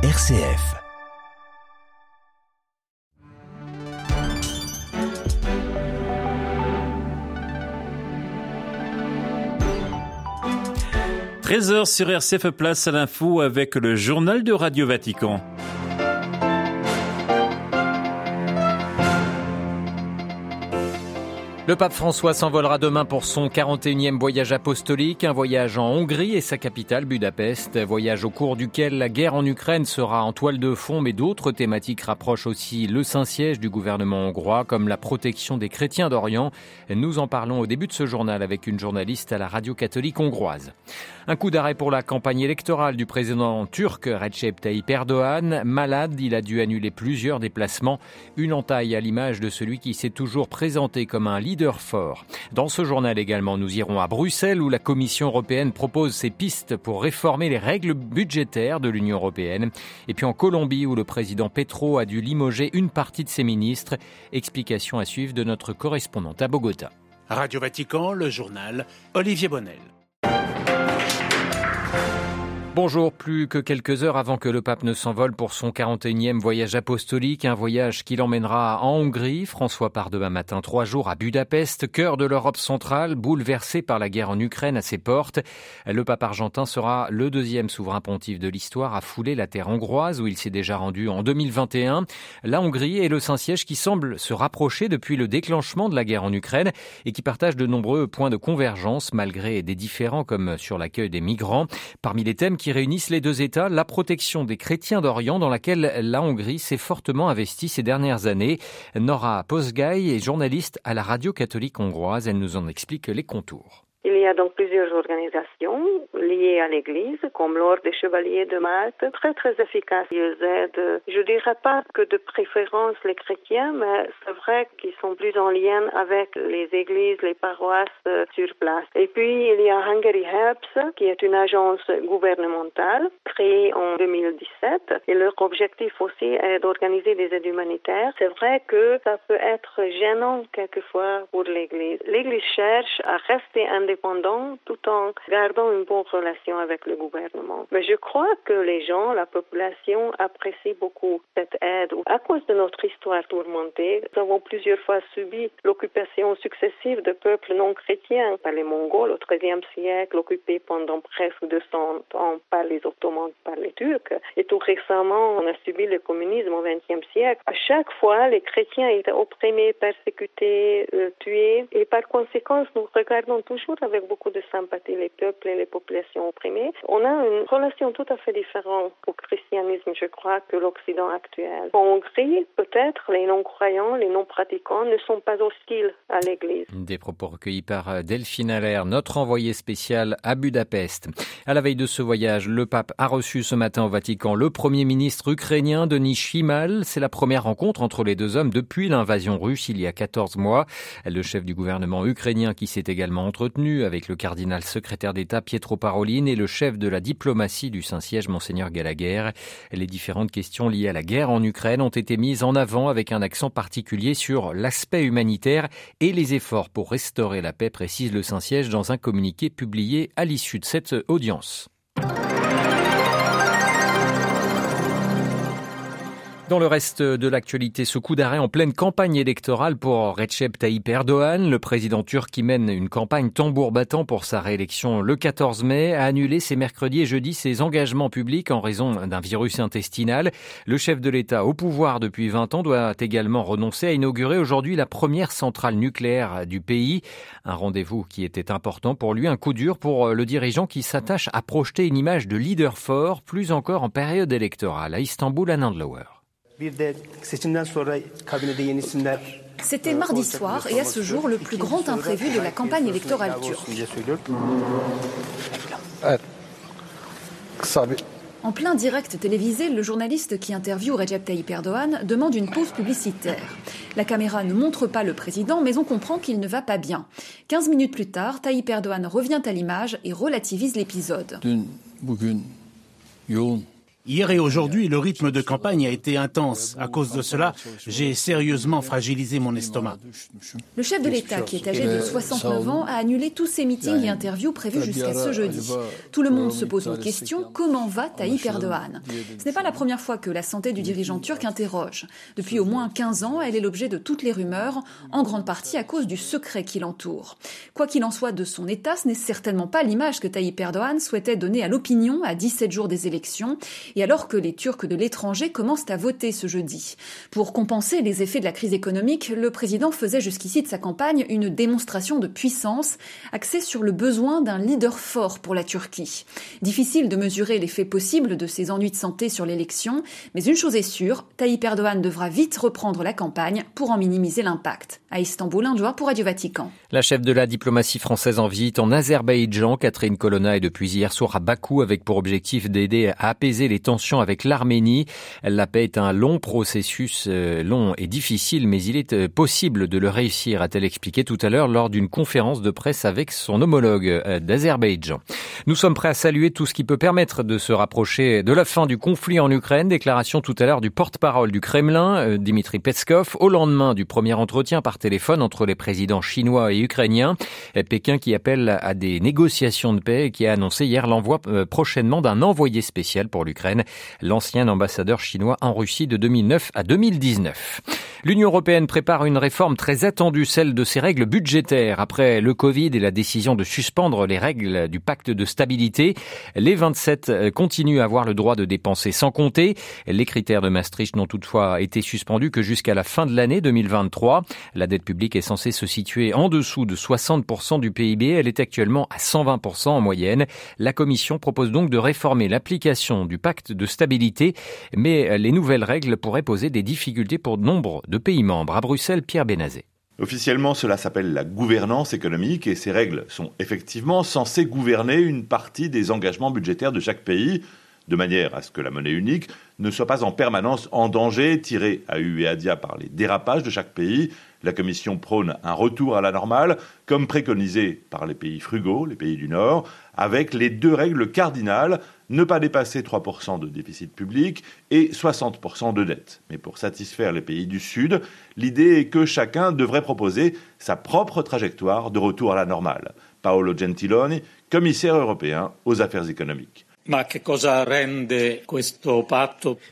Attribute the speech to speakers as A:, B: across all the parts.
A: RCF. « 13h sur RCF Place à l'info avec le journal de Radio Vatican. Le pape François s'envolera demain pour son 41e voyage apostolique, un voyage en Hongrie et sa capitale Budapest, voyage au cours duquel la guerre en Ukraine sera en toile de fond, mais d'autres thématiques rapprochent aussi le Saint-Siège du gouvernement hongrois, comme la protection des chrétiens d'Orient. Nous en parlons au début de ce journal avec une journaliste à la radio catholique hongroise. Un coup d'arrêt pour la campagne électorale du président turc Recep Tayyip Erdogan. Malade, il a dû annuler plusieurs déplacements, une entaille à l'image de celui qui s'est toujours présenté comme un leader Dans ce journal également, nous irons à Bruxelles où la Commission européenne propose ses pistes pour réformer les règles budgétaires de l'Union européenne. Et puis en Colombie où le président Petro a dû limoger une partie de ses ministres. Explication à suivre de notre correspondante à Bogota.
B: Radio Vatican, le journal Olivier Bonnel.
A: Bonjour, plus que quelques heures avant que le pape ne s'envole pour son 41e voyage apostolique, un voyage qui l'emmènera en Hongrie. François part demain matin trois jours à Budapest, cœur de l'Europe centrale, bouleversé par la guerre en Ukraine à ses portes. Le pape argentin sera le deuxième souverain pontife de l'histoire à fouler la terre hongroise où il s'est déjà rendu en 2021. La Hongrie est le Saint-Siège qui semble se rapprocher depuis le déclenchement de la guerre en Ukraine et qui partage de nombreux points de convergence malgré des différends comme sur l'accueil des migrants. Parmi les thèmes qui réunissent les deux États, la protection des chrétiens d'Orient dans laquelle la Hongrie s'est fortement investie ces dernières années. Nora Posgay est journaliste à la radio catholique hongroise. Elle nous en explique les contours.
C: Il y a donc plusieurs organisations liées à l'Église, comme l'Ordre des Chevaliers de Malte, très très efficaces. Ils aident, je dirais pas que de préférence les chrétiens, mais c'est vrai qu'ils sont plus en lien avec les églises, les paroisses euh, sur place. Et puis il y a Hungary Helps, qui est une agence gouvernementale créée en 2017, et leur objectif aussi est d'organiser des aides humanitaires. C'est vrai que ça peut être gênant quelquefois pour l'Église. L'Église cherche à rester tout en gardant une bonne relation avec le gouvernement. Mais je crois que les gens, la population apprécie beaucoup cette aide. À cause de notre histoire tourmentée, nous avons plusieurs fois subi l'occupation successive de peuples non chrétiens par les Mongols au XIIIe siècle, occupés pendant presque 200 ans par les Ottomans, par les Turcs. Et tout récemment, on a subi le communisme au XXe siècle. À chaque fois, les chrétiens étaient opprimés, persécutés, euh, tués. Et par conséquent, nous regardons toujours avec beaucoup de sympathie les peuples et les populations opprimées. On a une relation tout à fait différente au christianisme, je crois, que l'Occident actuel. En Hongrie, peut-être, les non-croyants, les non-pratiquants ne sont pas hostiles à l'Église.
A: Des propos recueillis par euh, Delphine Allaire, notre envoyé spécial à Budapest. À la veille de ce voyage, le pape a reçu ce matin au Vatican le premier ministre ukrainien Denis Shimal. C'est la première rencontre entre les deux hommes depuis l'invasion russe il y a 14 mois. Le chef du gouvernement ukrainien qui s'est également entretenu avec le cardinal secrétaire d'État Pietro Parolin et le chef de la diplomatie du Saint-Siège, Monseigneur Gallagher. Les différentes questions liées à la guerre en Ukraine ont été mises en avant avec un accent particulier sur l'aspect humanitaire et les efforts pour restaurer la paix, précise le Saint-Siège dans un communiqué publié à l'issue de cette audience. Dans le reste de l'actualité, ce coup d'arrêt en pleine campagne électorale pour Recep Tayyip Erdogan, le président turc qui mène une campagne tambour battant pour sa réélection le 14 mai, a annulé ces mercredis et jeudi ses engagements publics en raison d'un virus intestinal. Le chef de l'État au pouvoir depuis 20 ans doit également renoncer à inaugurer aujourd'hui la première centrale nucléaire du pays. Un rendez-vous qui était important pour lui, un coup dur pour le dirigeant qui s'attache à projeter une image de leader fort, plus encore en période électorale. À Istanbul, à Nandlower.
D: C'était mardi soir et à ce jour le plus grand imprévu de la campagne électorale turque. En plein direct télévisé, le journaliste qui interviewe Recep Tayyip Erdogan demande une pause publicitaire. La caméra ne montre pas le président, mais on comprend qu'il ne va pas bien. 15 minutes plus tard, Tayyip Erdogan revient à l'image et relativise l'épisode.
B: Hier et aujourd'hui, le rythme de campagne a été intense. À cause de cela, j'ai sérieusement fragilisé mon estomac.
D: Le chef de l'État, qui est âgé de 69 ans, a annulé tous ses meetings et interviews prévus jusqu'à ce jeudi. Tout le monde se pose une question, comment va Tayyip Erdogan? Ce n'est pas la première fois que la santé du dirigeant turc interroge. Depuis au moins 15 ans, elle est l'objet de toutes les rumeurs, en grande partie à cause du secret qui l'entoure. Quoi qu'il en soit de son état, ce n'est certainement pas l'image que Tayyip Erdogan souhaitait donner à l'opinion à 17 jours des élections alors que les Turcs de l'étranger commencent à voter ce jeudi. Pour compenser les effets de la crise économique, le président faisait jusqu'ici de sa campagne une démonstration de puissance axée sur le besoin d'un leader fort pour la Turquie. Difficile de mesurer l'effet possible de ces ennuis de santé sur l'élection, mais une chose est sûre, Tayyip Erdogan devra vite reprendre la campagne pour en minimiser l'impact. À Istanbul, un doigt pour Radio Vatican.
A: La chef de la diplomatie française en visite en Azerbaïdjan, Catherine Colonna, est depuis hier soir à Bakou avec pour objectif d'aider à apaiser les tensions avec l'Arménie. La paix est un long processus, euh, long et difficile, mais il est euh, possible de le réussir, a-t-elle expliqué tout à l'heure lors d'une conférence de presse avec son homologue euh, d'Azerbaïdjan. Nous sommes prêts à saluer tout ce qui peut permettre de se rapprocher de la fin du conflit en Ukraine. Déclaration tout à l'heure du porte-parole du Kremlin, Dimitri Peskov, au lendemain du premier entretien par téléphone entre les présidents chinois et ukrainiens. Pékin qui appelle à des négociations de paix et qui a annoncé hier l'envoi prochainement d'un envoyé spécial pour l'Ukraine l'ancien ambassadeur chinois en Russie de 2009 à 2019. L'Union européenne prépare une réforme très attendue, celle de ses règles budgétaires. Après le Covid et la décision de suspendre les règles du pacte de stabilité, les 27 continuent à avoir le droit de dépenser sans compter. Les critères de Maastricht n'ont toutefois été suspendus que jusqu'à la fin de l'année 2023. La dette publique est censée se situer en dessous de 60% du PIB. Elle est actuellement à 120% en moyenne. La Commission propose donc de réformer l'application du pacte de stabilité, mais les nouvelles règles pourraient poser des difficultés pour nombre de pays membres. À Bruxelles, Pierre Bénazé.
E: Officiellement, cela s'appelle la gouvernance économique et ces règles sont effectivement censées gouverner une partie des engagements budgétaires de chaque pays, de manière à ce que la monnaie unique ne soit pas en permanence en danger, tirée à U et à dia par les dérapages de chaque pays. La Commission prône un retour à la normale, comme préconisé par les pays frugaux, les pays du Nord, avec les deux règles cardinales ne pas dépasser 3% de déficit public et 60% de dette. Mais pour satisfaire les pays du Sud, l'idée est que chacun devrait proposer sa propre trajectoire de retour à la normale. Paolo Gentiloni, commissaire européen aux affaires économiques.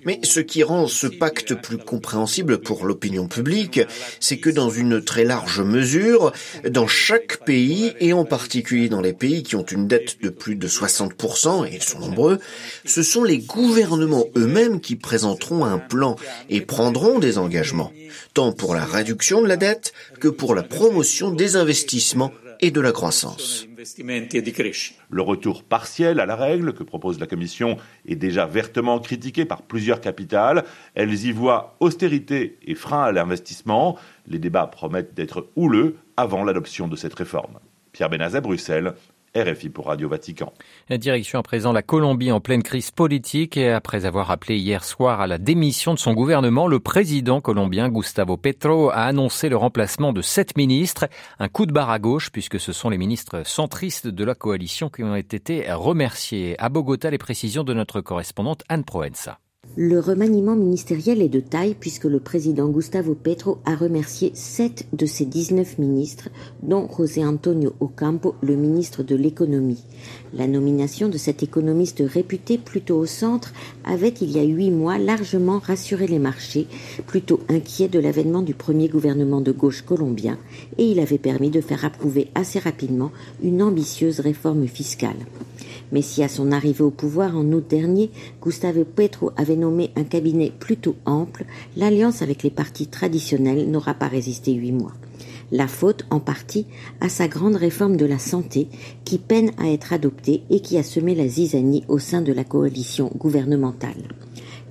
F: Mais ce qui rend ce pacte plus compréhensible pour l'opinion publique, c'est que dans une très large mesure, dans chaque pays, et en particulier dans les pays qui ont une dette de plus de 60%, et ils sont nombreux, ce sont les gouvernements eux-mêmes qui présenteront un plan et prendront des engagements, tant pour la réduction de la dette que pour la promotion des investissements et de la croissance.
E: Le retour partiel à la règle que propose la Commission est déjà vertement critiqué par plusieurs capitales. Elles y voient austérité et frein à l'investissement. Les débats promettent d'être houleux avant l'adoption de cette réforme. Pierre Benazet, Bruxelles, RFI pour Radio Vatican.
A: Direction à présent la Colombie en pleine crise politique et après avoir appelé hier soir à la démission de son gouvernement, le président colombien Gustavo Petro a annoncé le remplacement de sept ministres. Un coup de barre à gauche puisque ce sont les ministres centristes de la coalition qui ont été remerciés. À Bogota, les précisions de notre correspondante Anne Proenza.
G: Le remaniement ministériel est de taille puisque le président Gustavo Petro a remercié sept de ses 19 ministres, dont José Antonio Ocampo, le ministre de l'économie. La nomination de cet économiste réputé plutôt au centre avait, il y a huit mois, largement rassuré les marchés, plutôt inquiets de l'avènement du premier gouvernement de gauche colombien, et il avait permis de faire approuver assez rapidement une ambitieuse réforme fiscale. Mais si à son arrivée au pouvoir en août dernier, Gustavo Petro avait nommé un cabinet plutôt ample, l'alliance avec les partis traditionnels n'aura pas résisté huit mois. La faute, en partie, à sa grande réforme de la santé, qui peine à être adoptée et qui a semé la zizanie au sein de la coalition gouvernementale.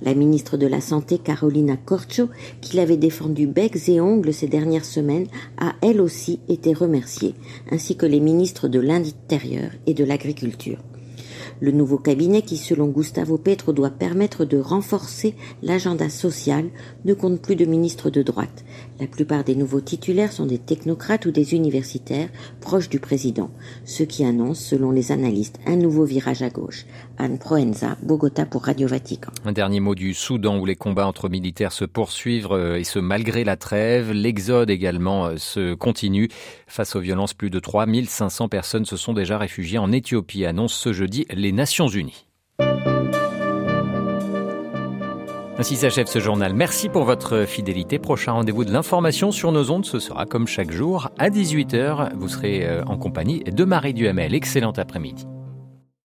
G: La ministre de la Santé, Carolina Corcho, qui l'avait défendu becs et ongles ces dernières semaines, a elle aussi été remerciée, ainsi que les ministres de l'Intérieur et de l'Agriculture. Le nouveau cabinet, qui selon Gustavo Petro doit permettre de renforcer l'agenda social, ne compte plus de ministres de droite. La plupart des nouveaux titulaires sont des technocrates ou des universitaires proches du président, ce qui annonce, selon les analystes, un nouveau virage à gauche. Anne Proenza, Bogota pour Radio Vatican.
A: Un dernier mot du Soudan où les combats entre militaires se poursuivent euh, et ce malgré la trêve. L'exode également euh, se continue. Face aux violences, plus de 3500 personnes se sont déjà réfugiées en Éthiopie, annonce ce jeudi les Nations Unies. Ainsi s'achève ce journal. Merci pour votre fidélité. Prochain rendez-vous de l'information sur nos ondes, ce sera comme chaque jour à 18h. Vous serez euh, en compagnie de Marie Duhamel. Excellent après-midi.